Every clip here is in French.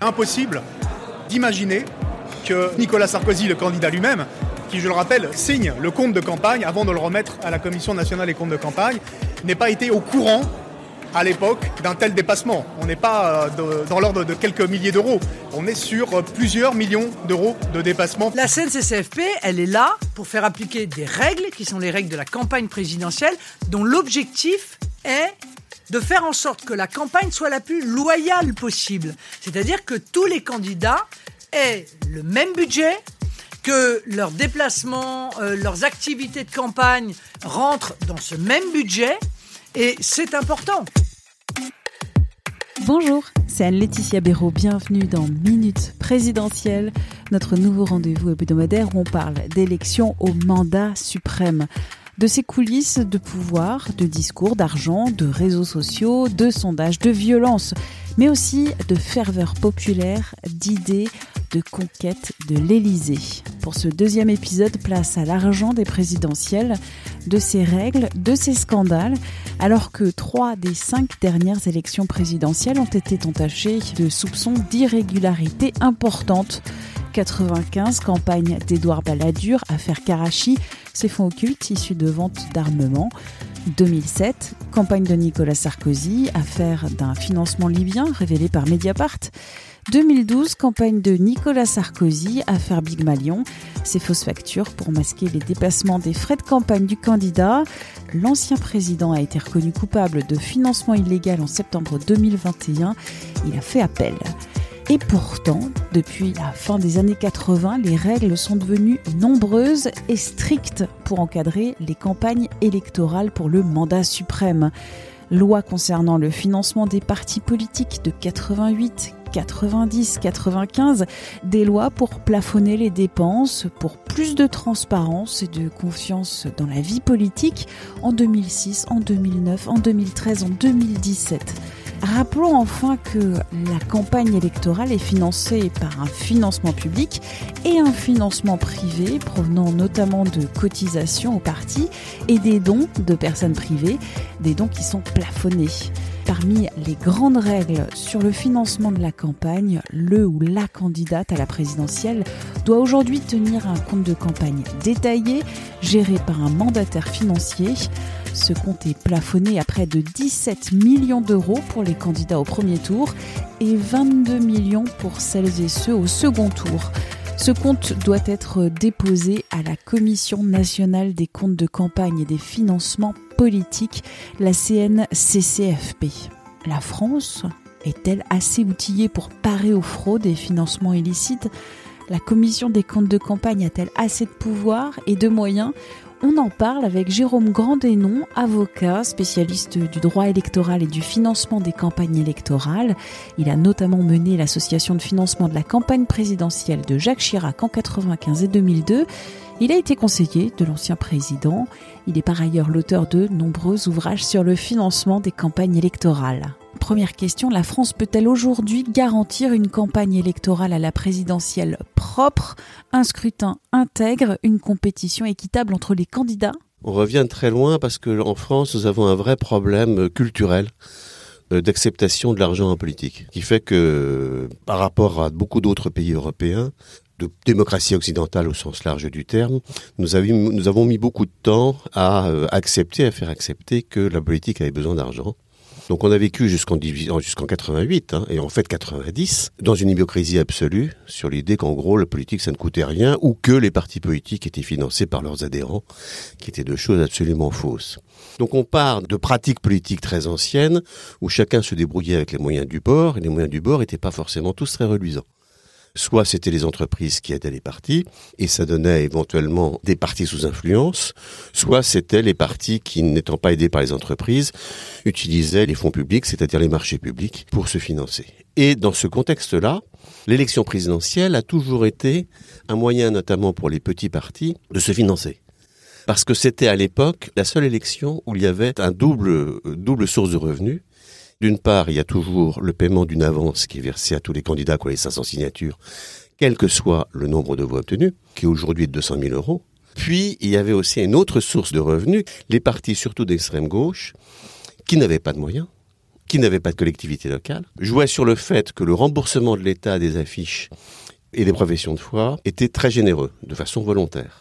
Impossible d'imaginer que Nicolas Sarkozy, le candidat lui-même, qui, je le rappelle, signe le compte de campagne avant de le remettre à la Commission nationale des comptes de campagne, n'ait pas été au courant à l'époque d'un tel dépassement. On n'est pas euh, dans l'ordre de quelques milliers d'euros. On est sur euh, plusieurs millions d'euros de dépassement. La CNCCFP, elle est là pour faire appliquer des règles qui sont les règles de la campagne présidentielle, dont l'objectif est de faire en sorte que la campagne soit la plus loyale possible. C'est-à-dire que tous les candidats aient le même budget, que leurs déplacements, euh, leurs activités de campagne rentrent dans ce même budget, et c'est important. Bonjour, c'est Anne-Laetitia Béraud. Bienvenue dans Minute Présidentielle, notre nouveau rendez-vous hebdomadaire où on parle d'élections au mandat suprême. De ses coulisses de pouvoir, de discours, d'argent, de réseaux sociaux, de sondages, de violence, mais aussi de ferveur populaire, d'idées, de conquête de l'Élysée. Pour ce deuxième épisode, place à l'argent des présidentielles, de ses règles, de ses scandales, alors que trois des cinq dernières élections présidentielles ont été entachées de soupçons d'irrégularité importantes. 95, campagne d'Édouard Balladur, affaire Karachi, ces fonds occultes issus de ventes d'armement. 2007, campagne de Nicolas Sarkozy, affaire d'un financement libyen révélé par Mediapart. 2012, campagne de Nicolas Sarkozy, affaire Big Malion, ces fausses factures pour masquer les dépassements des frais de campagne du candidat. L'ancien président a été reconnu coupable de financement illégal en septembre 2021. Il a fait appel. Et pourtant, depuis la fin des années 80, les règles sont devenues nombreuses et strictes pour encadrer les campagnes électorales pour le mandat suprême. Loi concernant le financement des partis politiques de 88, 90, 95, des lois pour plafonner les dépenses, pour plus de transparence et de confiance dans la vie politique en 2006, en 2009, en 2013, en 2017. Rappelons enfin que la campagne électorale est financée par un financement public et un financement privé provenant notamment de cotisations aux partis et des dons de personnes privées, des dons qui sont plafonnés. Parmi les grandes règles sur le financement de la campagne, le ou la candidate à la présidentielle doit aujourd'hui tenir un compte de campagne détaillé, géré par un mandataire financier. Ce compte est plafonné à près de 17 millions d'euros pour les candidats au premier tour et 22 millions pour celles et ceux au second tour. Ce compte doit être déposé à la Commission nationale des comptes de campagne et des financements politiques, la CNCCFP. La France est-elle assez outillée pour parer aux fraudes et financements illicites? La Commission des comptes de campagne a-t-elle assez de pouvoir et de moyens on en parle avec Jérôme Grandénon, avocat, spécialiste du droit électoral et du financement des campagnes électorales. Il a notamment mené l'association de financement de la campagne présidentielle de Jacques Chirac en 95 et 2002. Il a été conseiller de l'ancien président. Il est par ailleurs l'auteur de nombreux ouvrages sur le financement des campagnes électorales. Première question, la France peut-elle aujourd'hui garantir une campagne électorale à la présidentielle propre, un scrutin intègre, une compétition équitable entre les candidats? On revient très loin parce que en France, nous avons un vrai problème euh, culturel euh, d'acceptation de l'argent en politique, qui fait que par rapport à beaucoup d'autres pays européens, de démocratie occidentale au sens large du terme, nous, nous avons mis beaucoup de temps à euh, accepter, à faire accepter que la politique avait besoin d'argent. Donc on a vécu jusqu'en jusqu'en 88 hein, et en fait 90 dans une hypocrisie absolue sur l'idée qu'en gros la politique ça ne coûtait rien ou que les partis politiques étaient financés par leurs adhérents, qui étaient deux choses absolument fausses. Donc on part de pratiques politiques très anciennes où chacun se débrouillait avec les moyens du bord et les moyens du bord n'étaient pas forcément tous très reluisants. Soit c'était les entreprises qui aidaient les partis, et ça donnait éventuellement des partis sous influence, soit c'était les partis qui, n'étant pas aidés par les entreprises, utilisaient les fonds publics, c'est-à-dire les marchés publics, pour se financer. Et dans ce contexte-là, l'élection présidentielle a toujours été un moyen, notamment pour les petits partis, de se financer parce que c'était à l'époque la seule élection où il y avait un double, double source de revenus. D'une part, il y a toujours le paiement d'une avance qui est versée à tous les candidats qui ont les 500 signatures, quel que soit le nombre de voix obtenues, qui est aujourd'hui de 200 000 euros. Puis, il y avait aussi une autre source de revenus, les partis surtout d'extrême gauche, qui n'avaient pas de moyens, qui n'avaient pas de collectivité locale, jouaient sur le fait que le remboursement de l'État des affiches et des professions de foi était très généreux, de façon volontaire.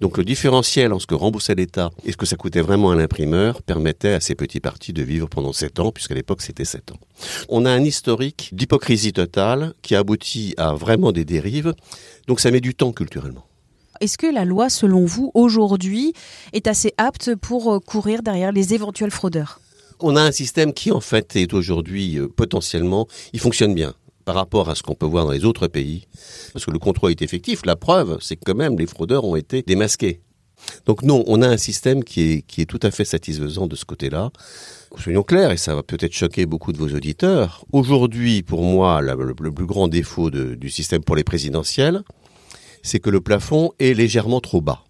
Donc le différentiel entre ce que remboursait l'État et ce que ça coûtait vraiment à l'imprimeur permettait à ces petits partis de vivre pendant sept ans, puisqu'à l'époque c'était sept ans. On a un historique d'hypocrisie totale qui aboutit à vraiment des dérives, donc ça met du temps culturellement. Est-ce que la loi, selon vous, aujourd'hui, est assez apte pour euh, courir derrière les éventuels fraudeurs? On a un système qui en fait est aujourd'hui euh, potentiellement, il fonctionne bien par rapport à ce qu'on peut voir dans les autres pays, parce que le contrôle est effectif. La preuve, c'est que quand même les fraudeurs ont été démasqués. Donc non, on a un système qui est, tout à fait satisfaisant de ce côté-là. Soyons clairs, et ça va peut-être choquer beaucoup de vos auditeurs. Aujourd'hui, pour moi, le, plus grand défaut du système pour les présidentielles, c'est que le plafond est légèrement trop bas.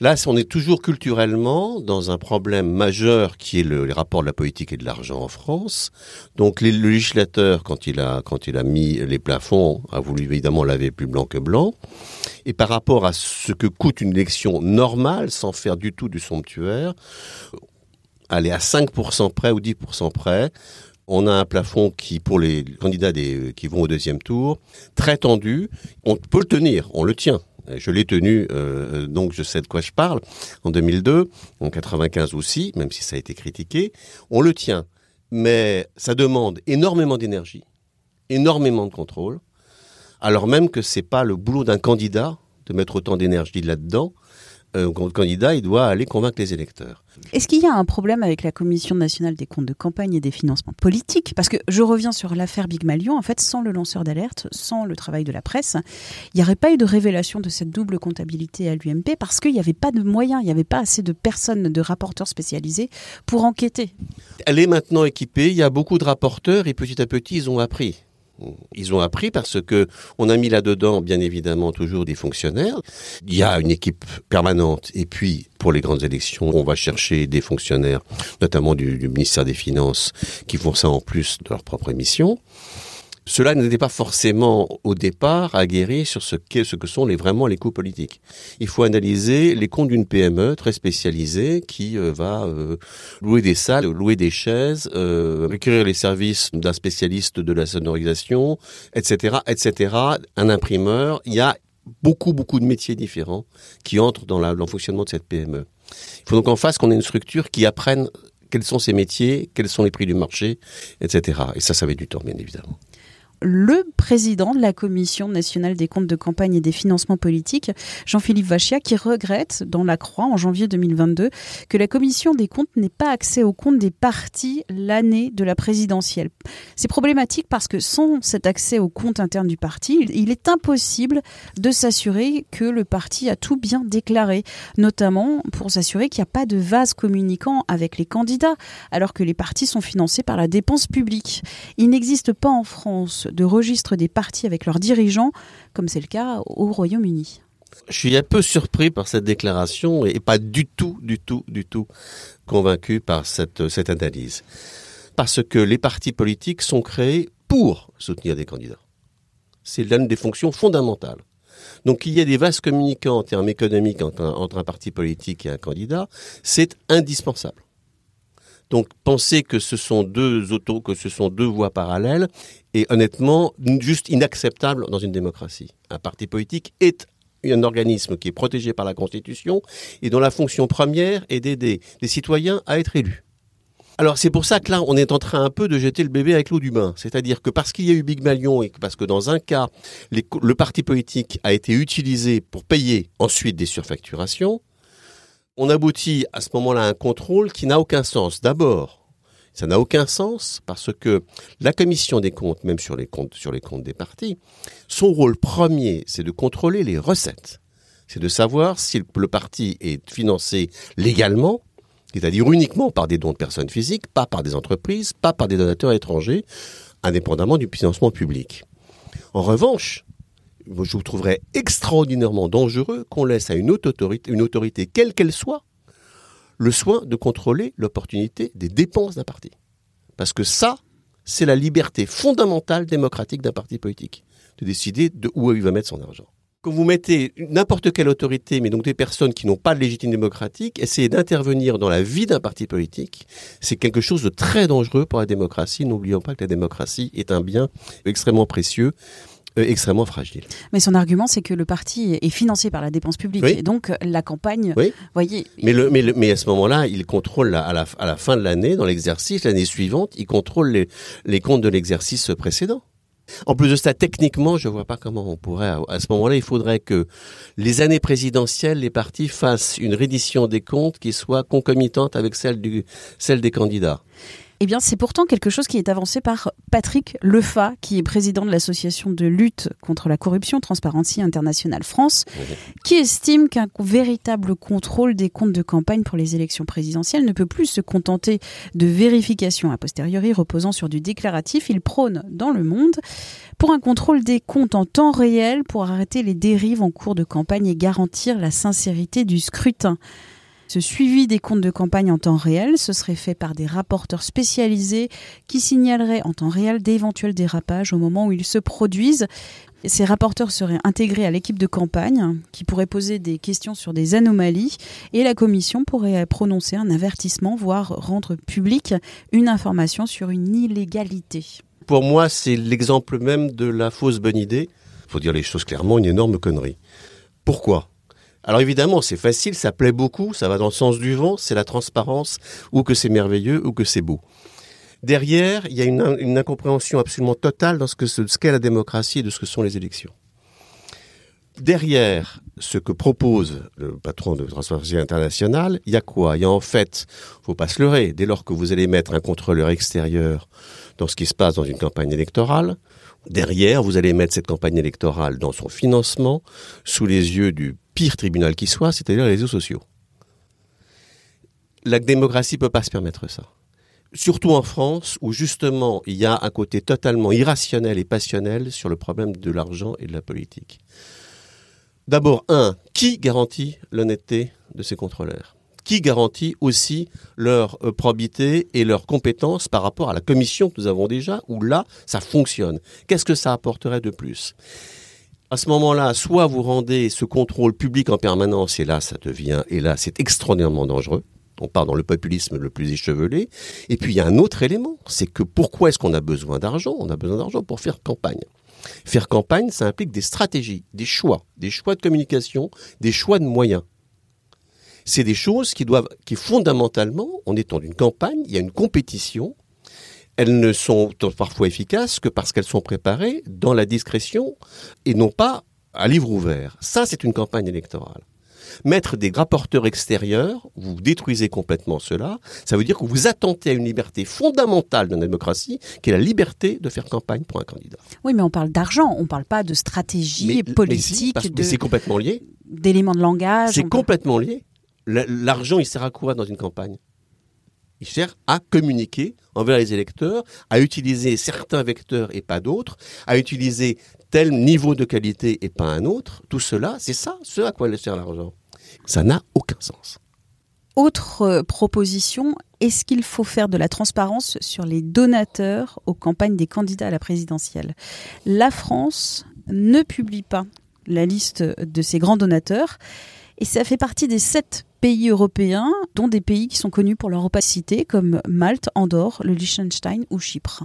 Là, on est toujours culturellement dans un problème majeur qui est le, les rapports de la politique et de l'argent en France. Donc, le législateur, quand il a quand il a mis les plafonds, a voulu évidemment laver plus blanc que blanc. Et par rapport à ce que coûte une élection normale, sans faire du tout du somptuaire, aller à 5% près ou 10% près, on a un plafond qui, pour les candidats qui vont au deuxième tour, très tendu. On peut le tenir, on le tient. Je l'ai tenu, euh, donc je sais de quoi je parle, en 2002, en 95 aussi, même si ça a été critiqué. On le tient, mais ça demande énormément d'énergie, énormément de contrôle, alors même que c'est pas le boulot d'un candidat de mettre autant d'énergie là-dedans. Un candidat, il doit aller convaincre les électeurs. Est-ce qu'il y a un problème avec la Commission nationale des comptes de campagne et des financements politiques? Parce que je reviens sur l'affaire Big Malion. En fait, sans le lanceur d'alerte, sans le travail de la presse, il n'y aurait pas eu de révélation de cette double comptabilité à l'UMP parce qu'il n'y avait pas de moyens, il n'y avait pas assez de personnes, de rapporteurs spécialisés pour enquêter. Elle est maintenant équipée. Il y a beaucoup de rapporteurs et petit à petit, ils ont appris. Ils ont appris parce que on a mis là-dedans, bien évidemment, toujours des fonctionnaires. Il y a une équipe permanente. Et puis, pour les grandes élections, on va chercher des fonctionnaires, notamment du, ministère des Finances, qui font ça en plus de leur propre mission. Cela n'était pas forcément au départ aguerri sur ce, ce que sont les, vraiment les coûts politiques. Il faut analyser les comptes d'une PME très spécialisée qui euh, va euh, louer des salles, louer des chaises, euh, les services d'un spécialiste de la sonorisation, etc., etc. Un imprimeur. Il y a beaucoup, beaucoup de métiers différents qui entrent dans, la, dans le fonctionnement de cette PME. Il faut donc en face qu'on ait une structure qui apprenne quels sont ces métiers, quels sont les prix du marché, etc. Et ça, ça être du temps, bien évidemment le président de la Commission nationale des comptes de campagne et des financements politiques, Jean-Philippe Vachia, qui regrette dans La Croix en janvier 2022 que la Commission des comptes n'ait pas accès aux comptes des partis l'année de la présidentielle. C'est problématique parce que sans cet accès aux comptes internes du parti, il est impossible de s'assurer que le parti a tout bien déclaré, notamment pour s'assurer qu'il n'y a pas de vase communicant avec les candidats, alors que les partis sont financés par la dépense publique. Il n'existe pas en France de registre des partis avec leurs dirigeants, comme c'est le cas au Royaume-Uni. Je suis un peu surpris par cette déclaration et pas du tout, du tout, du tout convaincu par cette, analyse. Parce que les partis politiques sont créés pour soutenir des candidats. C'est l'une des fonctions fondamentales. Donc qu'il y ait des vases communicants en termes économiques entre un parti politique et un candidat, c'est indispensable. Donc penser que ce sont deux autos, que ce sont deux voies parallèles est honnêtement juste inacceptable dans une démocratie. Un parti politique est un organisme qui est protégé par la Constitution et dont la fonction première est d'aider les citoyens à être élus. Alors c'est pour ça que là, on est en train un peu de jeter le bébé avec l'eau du bain. C'est-à-dire que parce qu'il y a eu Big Malion et parce que dans un cas, le parti politique a été utilisé pour payer ensuite des surfacturations, on aboutit à ce moment-là à un contrôle qui n'a aucun sens. D'abord, Ça n'a aucun sens parce que la commission des comptes, même sur les comptes, des partis, son rôle premier, c'est de contrôler les recettes. C'est de savoir si le parti est financé légalement, c'est-à-dire uniquement par des dons de personnes physiques, pas par des entreprises, pas par des donateurs étrangers, indépendamment du financement public. En revanche, je vous trouverais extraordinairement dangereux qu'on laisse à une une autorité quelle qu'elle soit, le soin de contrôler l'opportunité des dépenses d'un parti. Parce que ça, c'est la liberté fondamentale démocratique d'un parti politique, de décider de où il va mettre son argent. Quand vous mettez n'importe quelle autorité, mais donc des personnes qui n'ont pas de légitime démocratique, essayer d'intervenir dans la vie d'un parti politique, c'est quelque chose de très dangereux pour la démocratie. N'oublions pas que la démocratie est un bien extrêmement précieux euh, extrêmement fragile. Mais son argument, c'est que le parti est financé par la dépense publique. Et donc, la campagne, oui. voyez... Mais, le, mais, mais à ce moment-là, il contrôle à la, à la fin de l'année, dans l'exercice, l'année suivante, il contrôle les, les comptes de l'exercice précédent. En plus de ça, techniquement, je ne vois pas comment on pourrait. À ce moment-là, il faudrait que les années présidentielles, les partis fassent une reddition des comptes qui soit concomitante avec celle, du, celle des candidats. Eh bien, c'est pourtant quelque chose qui est avancé par Patrick Lefa, qui est président de l'association de lutte contre la corruption Transparency International France, qui estime qu'un véritable contrôle des comptes de campagne pour les élections présidentielles ne peut plus se contenter de vérifications a posteriori reposant sur du déclaratif. Il prône dans le monde pour un contrôle des comptes en temps réel pour arrêter les dérives en cours de campagne et garantir la sincérité du scrutin. Ce suivi des comptes de campagne en temps réel, ce serait fait par des rapporteurs spécialisés qui signaleraient en temps réel d'éventuels dérapages au moment où ils se produisent. Ces rapporteurs seraient intégrés à l'équipe de campagne qui pourrait poser des questions sur des anomalies et la commission pourrait prononcer un avertissement, voire rendre publique une information sur une illégalité. Pour moi, c'est l'exemple même de la fausse bonne idée. Il faut dire les choses clairement, une énorme connerie. Pourquoi? Alors évidemment, c'est facile, ça plaît beaucoup, ça va dans le sens du vent, c'est la transparence, ou que c'est merveilleux, ou que c'est beau. Derrière, il y a une, incompréhension absolument totale dans ce que ce qu'est la démocratie et de ce que sont les élections. Derrière ce que propose le patron de Transparency International, il y a quoi? Il y a en fait, faut pas se leurrer, dès lors que vous allez mettre un contrôleur extérieur dans ce qui se passe dans une campagne électorale, derrière, vous allez mettre cette campagne électorale dans son financement, sous les yeux du pire tribunal qui soit, c'est-à-dire les réseaux sociaux. La démocratie ne peut pas se permettre ça. Surtout en France, où justement il y a un côté totalement irrationnel et passionnel sur le problème de l'argent et de la politique. D'abord, un, qui garantit l'honnêteté de ces contrôleurs? Qui garantit aussi leur euh, probité et leur compétence par rapport à la commission que nous avons déjà, où là, ça fonctionne? Qu'est-ce que ça apporterait de plus? À ce moment-là, soit vous rendez ce contrôle public en permanence, et là, ça devient, et c'est extraordinairement dangereux. On part dans le populisme le plus échevelé. Et puis, il y a un autre élément, c'est que pourquoi est-ce qu'on a besoin d'argent? On a besoin d'argent pour faire campagne. Faire campagne, ça implique des stratégies, des choix, des choix de communication, des choix de moyens. C'est des choses qui doivent, qui fondamentalement, en étant une campagne, il y a une compétition elles ne sont parfois efficaces que parce qu'elles sont préparées dans la discrétion et non pas à livre ouvert. Ça, c'est une campagne électorale. Mettre des rapporteurs extérieurs, vous détruisez complètement cela. Ça veut dire que vous attentez à une liberté fondamentale de la démocratie, qui est la liberté de faire campagne pour un candidat. Oui, mais on parle d'argent, on ne parle pas de stratégie politique. Mais, c'est complètement lié. D'éléments de langage. C'est complètement lié. L'argent, il sert à quoi dans une campagne? Il sert à communiquer envers les électeurs, à utiliser certains vecteurs et pas d'autres, à utiliser tel niveau de qualité et pas un autre. Tout cela, c'est ça, ce à quoi sert l'argent. Ça n'a aucun sens. Autre euh, proposition, est-ce qu'il faut faire de la transparence sur les donateurs aux campagnes des candidats à la présidentielle? La France ne publie pas la liste de ses grands donateurs et ça fait partie des sept pays européens, dont des pays qui sont connus pour leur opacité, comme Malte, Andorre, le Liechtenstein ou Chypre.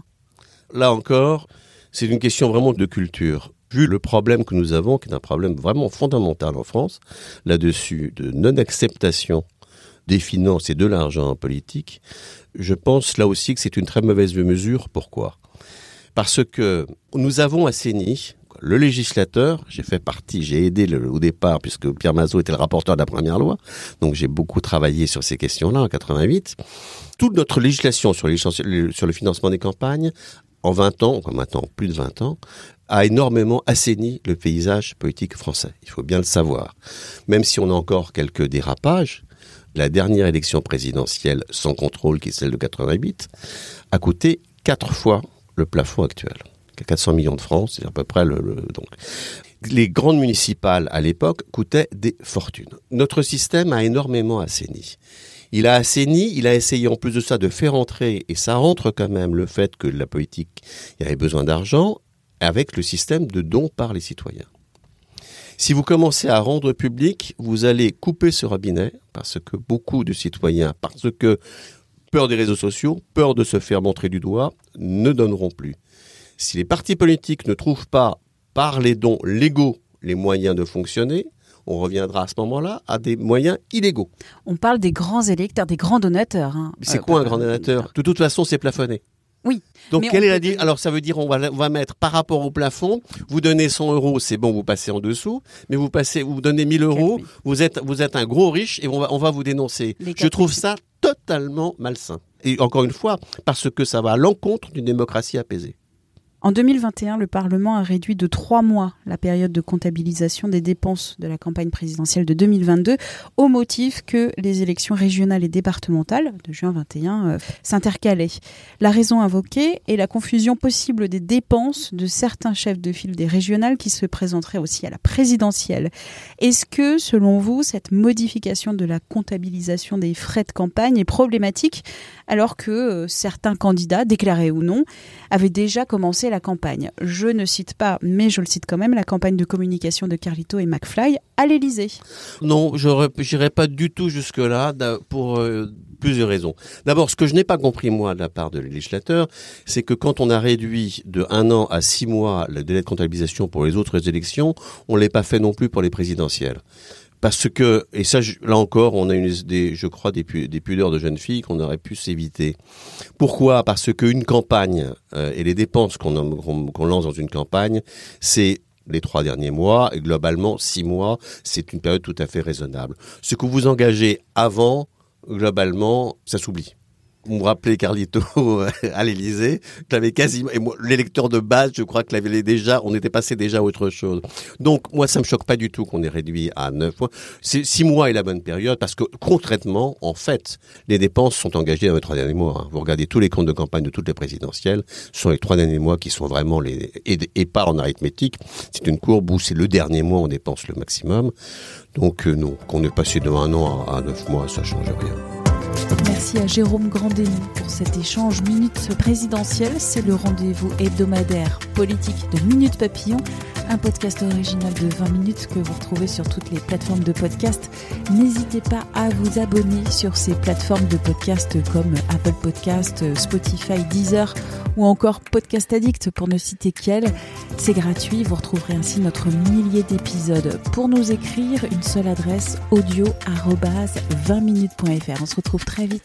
Là encore, c'est une question vraiment de culture. Vu le problème que nous avons, qui est un problème vraiment fondamental en France, là-dessus, de non-acceptation des finances et de l'argent en politique, je pense là aussi que c'est une très mauvaise mesure. Pourquoi? Parce que nous avons assaini Le législateur, j'ai fait partie, j'ai aidé au départ, puisque Pierre Mazot était le rapporteur de la première loi, donc j'ai beaucoup travaillé sur ces questions-là en 88. Toute notre législation sur le financement des campagnes, en 20 ans, enfin maintenant plus de 20 ans, a énormément assaini le paysage politique français. Il faut bien le savoir. Même si on a encore quelques dérapages, la dernière élection présidentielle sans contrôle, qui est celle de 88, a coûté quatre fois le plafond actuel. 400 millions de francs, c'est à peu près le, donc. Les grandes municipales à l'époque coûtaient des fortunes. Notre système a énormément assaini. Il a assaini, il a essayé en plus de ça de faire entrer, et ça rentre quand même le fait que la politique, y avait besoin d'argent, avec le système de dons par les citoyens. Si vous commencez à rendre public, vous allez couper ce robinet parce que beaucoup de citoyens, parce que peur des réseaux sociaux, peur de se faire montrer du doigt, ne donneront plus. Si les partis politiques ne trouvent pas par les dons légaux les moyens de fonctionner, on reviendra à ce moment-là à des moyens illégaux. On parle des grands électeurs, des grands donateurs. Hein. C'est quoi un grand donateur? De toute façon, c'est plafonné. Oui. Donc, quelle est la Alors, ça veut dire on va, on va mettre par rapport au plafond, vous donnez 100 euros, c'est bon, vous passez en dessous, mais vous passez, vous donnez 1000 euros, vous êtes, vous êtes un gros riche et on va, on va vous dénoncer. Je trouve ça totalement malsain. Et encore une fois, parce que ça va à l'encontre d'une démocratie apaisée. En 2021, le Parlement a réduit de trois mois la période de comptabilisation des dépenses de la campagne présidentielle de 2022 au motif que les élections régionales et départementales de juin 21 euh, s'intercalaient. La raison invoquée est la confusion possible des dépenses de certains chefs de file des régionales qui se présenteraient aussi à la présidentielle. Est-ce que, selon vous, cette modification de la comptabilisation des frais de campagne est problématique alors que euh, certains candidats, déclarés ou non, avaient déjà commencé la campagne. Je ne cite pas, mais je le cite quand même, la campagne de communication de Carlito et McFly à l'Élysée. Non, je n'irai pas du tout jusque-là pour euh, plusieurs raisons. D'abord, ce que je n'ai pas compris, moi, de la part de législateur, c'est que quand on a réduit de un an à six mois le délai de comptabilisation pour les autres élections, on ne l'a pas fait non plus pour les présidentielles parce que et ça là encore on a une je crois des, pudeurs de jeunes filles qu'on aurait pu s'éviter. Pourquoi? Parce qu'une campagne euh, et les dépenses qu'on qu'on lance dans une campagne, c'est les trois derniers mois et globalement six mois, c'est une période tout à fait raisonnable. Ce que vous engagez avant, globalement, ça s'oublie me rappelez Carlito à l'Élysée, l'avais quasiment, et moi, l'électeur de base, je crois que l'avait déjà, on était passé déjà à autre chose. Donc, moi, ça me choque pas du tout qu'on ait réduit à neuf mois. C'est six mois est la bonne période parce que, concrètement, en fait, les dépenses sont engagées dans les trois derniers mois. Hein. Vous regardez tous les comptes de campagne de toutes les présidentielles, ce sont les trois derniers mois qui sont vraiment les, et, et en arithmétique. C'est une courbe où c'est le dernier mois où on dépense le maximum. Donc, euh, non, qu'on ait passé de un an à, à neuf mois, ça change rien. Merci à Jérôme Grandény pour cet échange Minute présidentielle. C'est le rendez-vous hebdomadaire politique de Minute Papillon, un podcast original de 20 minutes que vous retrouvez sur toutes les plateformes de podcast. N'hésitez pas à vous abonner sur ces plateformes de podcast comme Apple Podcast, Spotify, Deezer ou encore Podcast Addict pour ne citer qu'elle. C'est gratuit, vous retrouverez ainsi notre millier d'épisodes. Pour nous écrire, une seule adresse audio 20minutes.fr. On se retrouve très